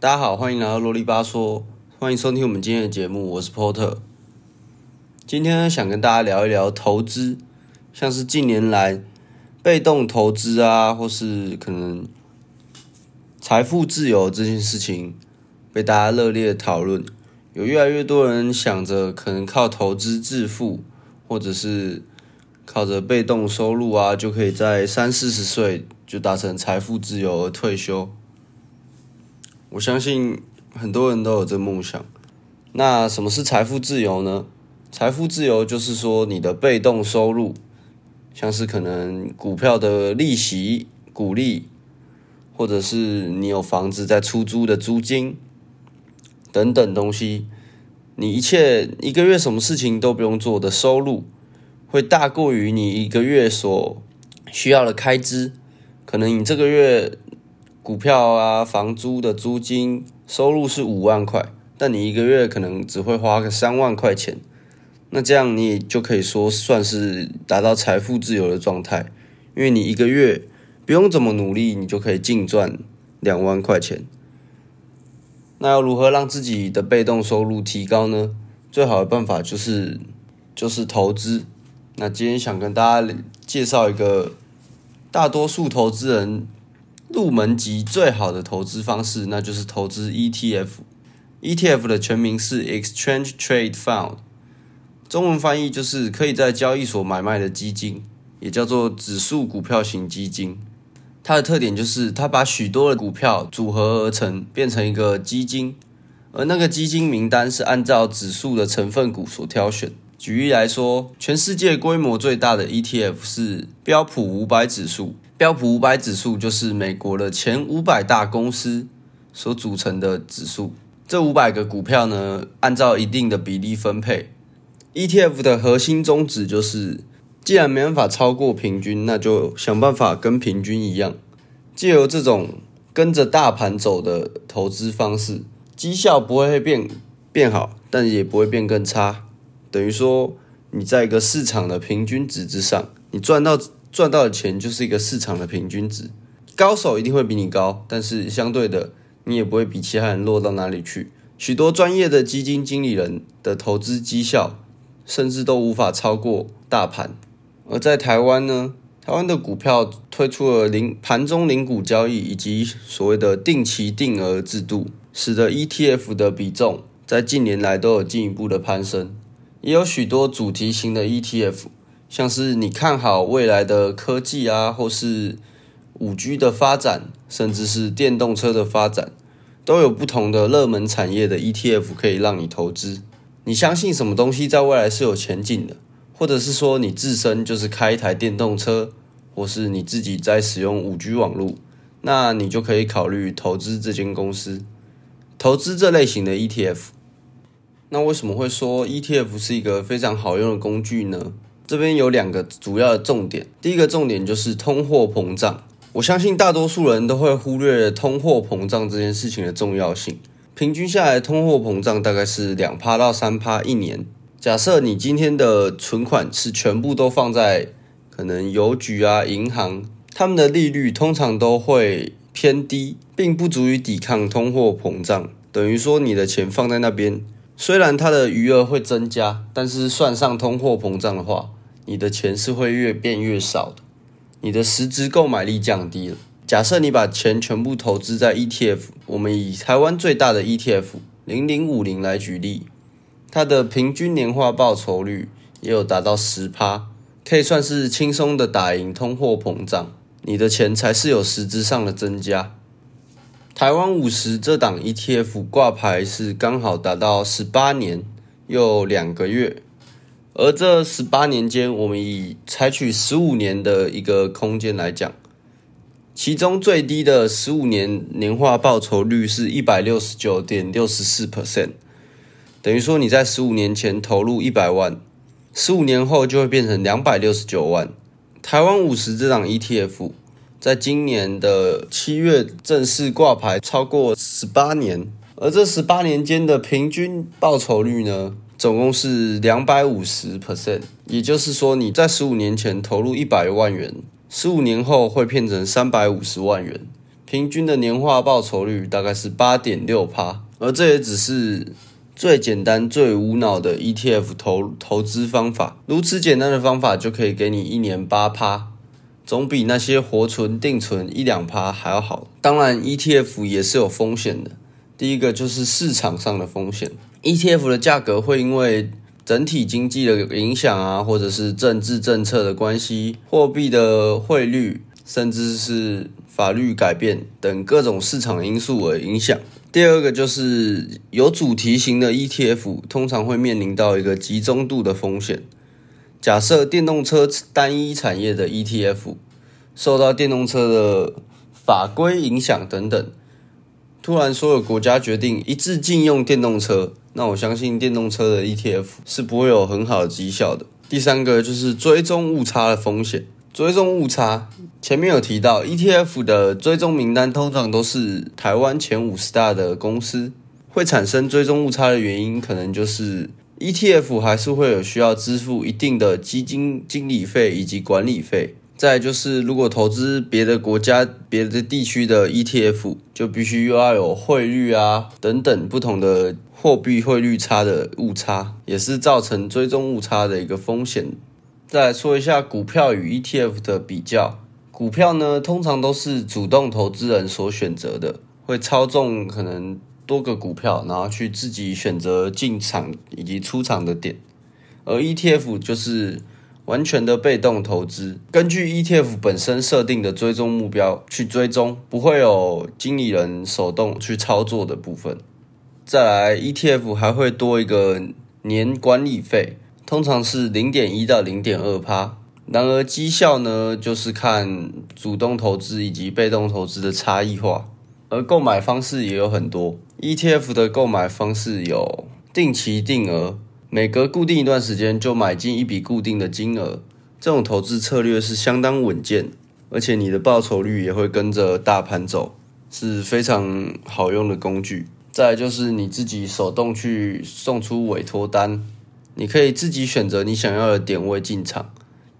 大家好，欢迎来到啰里吧嗦，欢迎收听我们今天的节目，我是 Porter。今天，想跟大家聊一聊投资，像是近年来被动投资啊，或是可能财富自由这件事情被大家热烈讨论，有越来越多人想着可能靠投资致富，或者是靠着被动收入啊，就可以在三四十岁就达成财富自由而退休。我相信很多人都有这梦想。那什么是财富自由呢？财富自由就是说你的被动收入，像是可能股票的利息、股利，或者是你有房子在出租的租金等等东西，你一切一个月什么事情都不用做的收入，会大过于你一个月所需要的开支。可能你这个月。股票啊，房租的租金收入是五万块，但你一个月可能只会花个三万块钱，那这样你就可以说算是达到财富自由的状态，因为你一个月不用怎么努力，你就可以净赚两万块钱。那要如何让自己的被动收入提高呢？最好的办法就是就是投资。那今天想跟大家介绍一个大多数投资人。入门级最好的投资方式，那就是投资 ETF。ETF 的全名是 Exchange Trade Fund，中文翻译就是可以在交易所买卖的基金，也叫做指数股票型基金。它的特点就是它把许多的股票组合而成，变成一个基金，而那个基金名单是按照指数的成分股所挑选。举例来说，全世界规模最大的 ETF 是标普五百指数。标普五百指数就是美国的前五百大公司所组成的指数。这五百个股票呢，按照一定的比例分配。ETF 的核心宗旨就是，既然没办法超过平均，那就想办法跟平均一样。借由这种跟着大盘走的投资方式，绩效不会变变好，但也不会变更差。等于说，你在一个市场的平均值之上，你赚到。赚到的钱就是一个市场的平均值，高手一定会比你高，但是相对的，你也不会比其他人落到哪里去。许多专业的基金经理人的投资绩效，甚至都无法超过大盘。而在台湾呢，台湾的股票推出了零盘中零股交易以及所谓的定期定额制度，使得 ETF 的比重在近年来都有进一步的攀升，也有许多主题型的 ETF。像是你看好未来的科技啊，或是五 G 的发展，甚至是电动车的发展，都有不同的热门产业的 ETF 可以让你投资。你相信什么东西在未来是有前景的，或者是说你自身就是开一台电动车，或是你自己在使用五 G 网络，那你就可以考虑投资这间公司，投资这类型的 ETF。那为什么会说 ETF 是一个非常好用的工具呢？这边有两个主要的重点，第一个重点就是通货膨胀。我相信大多数人都会忽略通货膨胀这件事情的重要性。平均下来，通货膨胀大概是两趴到三趴一年。假设你今天的存款是全部都放在可能邮局啊、银行，他们的利率通常都会偏低，并不足以抵抗通货膨胀。等于说，你的钱放在那边，虽然它的余额会增加，但是算上通货膨胀的话，你的钱是会越变越少的，你的实质购买力降低了。假设你把钱全部投资在 ETF，我们以台湾最大的 ETF 零零五零来举例，它的平均年化报酬率也有达到十趴，可以算是轻松的打赢通货膨胀。你的钱才是有实质上的增加。台湾五十这档 ETF 挂牌是刚好达到十八年又两个月。而这十八年间，我们以采取十五年的一个空间来讲，其中最低的十五年年化报酬率是一百六十九点六十四 percent，等于说你在十五年前投入一百万，十五年后就会变成两百六十九万。台湾五十这档 ETF 在今年的七月正式挂牌，超过十八年，而这十八年间的平均报酬率呢？总共是两百五十 percent，也就是说你在十五年前投入一百万元，十五年后会变成三百五十万元，平均的年化报酬率大概是八点六趴，而这也只是最简单、最无脑的 ETF 投投资方法。如此简单的方法就可以给你一年八趴，总比那些活存定存一两趴还要好。当然，ETF 也是有风险的。第一个就是市场上的风险，ETF 的价格会因为整体经济的影响啊，或者是政治政策的关系、货币的汇率，甚至是法律改变等各种市场因素而影响。第二个就是有主题型的 ETF，通常会面临到一个集中度的风险。假设电动车单一产业的 ETF 受到电动车的法规影响等等，突然所有国家决定一致禁用电动车，那我相信电动车的 ETF 是不会有很好的绩效的。第三个就是追踪误差的风险。追踪误差，前面有提到，ETF 的追踪名单通常都是台湾前五十大的公司，会产生追踪误差的原因，可能就是 ETF 还是会有需要支付一定的基金经理费以及管理费。再就是，如果投资别的国家、别的地区的 ETF，就必须又要有汇率啊等等不同的货币汇率差的误差，也是造成追踪误差的一个风险。再说一下股票与 ETF 的比较。股票呢，通常都是主动投资人所选择的，会操纵可能多个股票，然后去自己选择进场以及出场的点。而 ETF 就是完全的被动投资，根据 ETF 本身设定的追踪目标去追踪，不会有经理人手动去操作的部分。再来，ETF 还会多一个年管理费。通常是零点一到零点二趴，然而绩效呢，就是看主动投资以及被动投资的差异化，而购买方式也有很多。ETF 的购买方式有定期定额，每隔固定一段时间就买进一笔固定的金额，这种投资策略是相当稳健，而且你的报酬率也会跟着大盘走，是非常好用的工具。再就是你自己手动去送出委托单。你可以自己选择你想要的点位进场，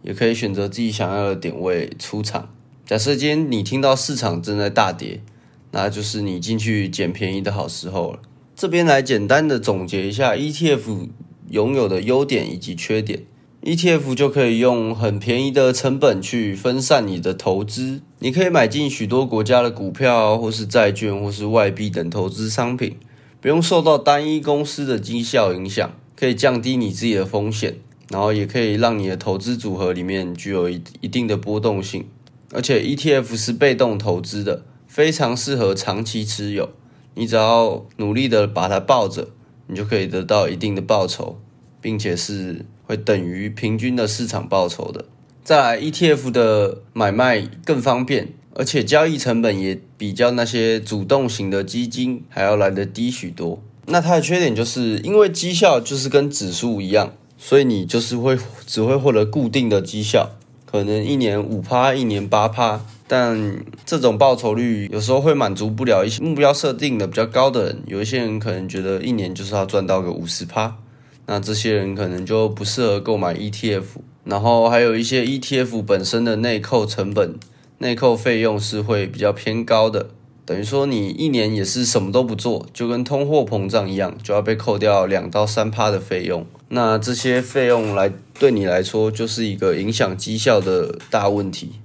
也可以选择自己想要的点位出场。假设今天你听到市场正在大跌，那就是你进去捡便宜的好时候了。这边来简单的总结一下 ETF 拥有的优点以及缺点。ETF 就可以用很便宜的成本去分散你的投资，你可以买进许多国家的股票，或是债券，或是外币等投资商品，不用受到单一公司的绩效影响。可以降低你自己的风险，然后也可以让你的投资组合里面具有一一定的波动性。而且 ETF 是被动投资的，非常适合长期持有。你只要努力的把它抱着，你就可以得到一定的报酬，并且是会等于平均的市场报酬的。再来，ETF 的买卖更方便，而且交易成本也比较那些主动型的基金还要来得低许多。那它的缺点就是因为绩效就是跟指数一样，所以你就是会只会获得固定的绩效，可能一年五趴，一年八趴，但这种报酬率有时候会满足不了一些目标设定的比较高的人，有一些人可能觉得一年就是要赚到个五十趴，那这些人可能就不适合购买 ETF，然后还有一些 ETF 本身的内扣成本、内扣费用是会比较偏高的。等于说你一年也是什么都不做，就跟通货膨胀一样，就要被扣掉两到三趴的费用。那这些费用来对你来说就是一个影响绩效的大问题。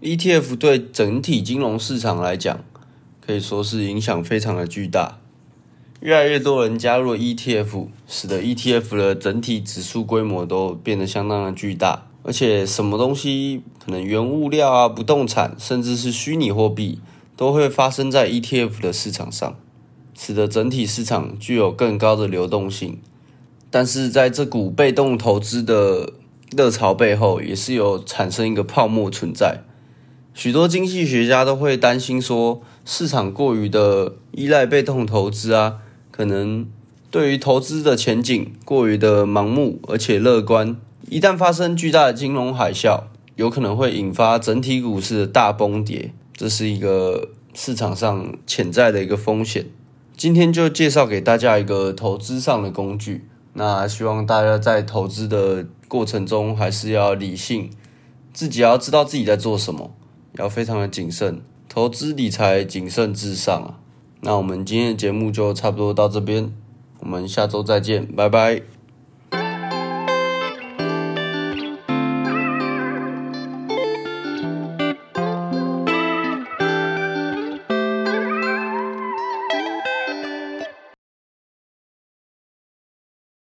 ETF 对整体金融市场来讲，可以说是影响非常的巨大。越来越多人加入 ETF，使得 ETF 的整体指数规模都变得相当的巨大，而且什么东西可能原物料啊、不动产，甚至是虚拟货币，都会发生在 ETF 的市场上，使得整体市场具有更高的流动性。但是在这股被动投资的热潮背后，也是有产生一个泡沫存在。许多经济学家都会担心说，市场过于的依赖被动投资啊。可能对于投资的前景过于的盲目，而且乐观。一旦发生巨大的金融海啸，有可能会引发整体股市的大崩跌，这是一个市场上潜在的一个风险。今天就介绍给大家一个投资上的工具，那希望大家在投资的过程中还是要理性，自己要知道自己在做什么，要非常的谨慎，投资理财谨慎至上啊。那我们今天的节目就差不多到这边，我们下周再见，拜拜。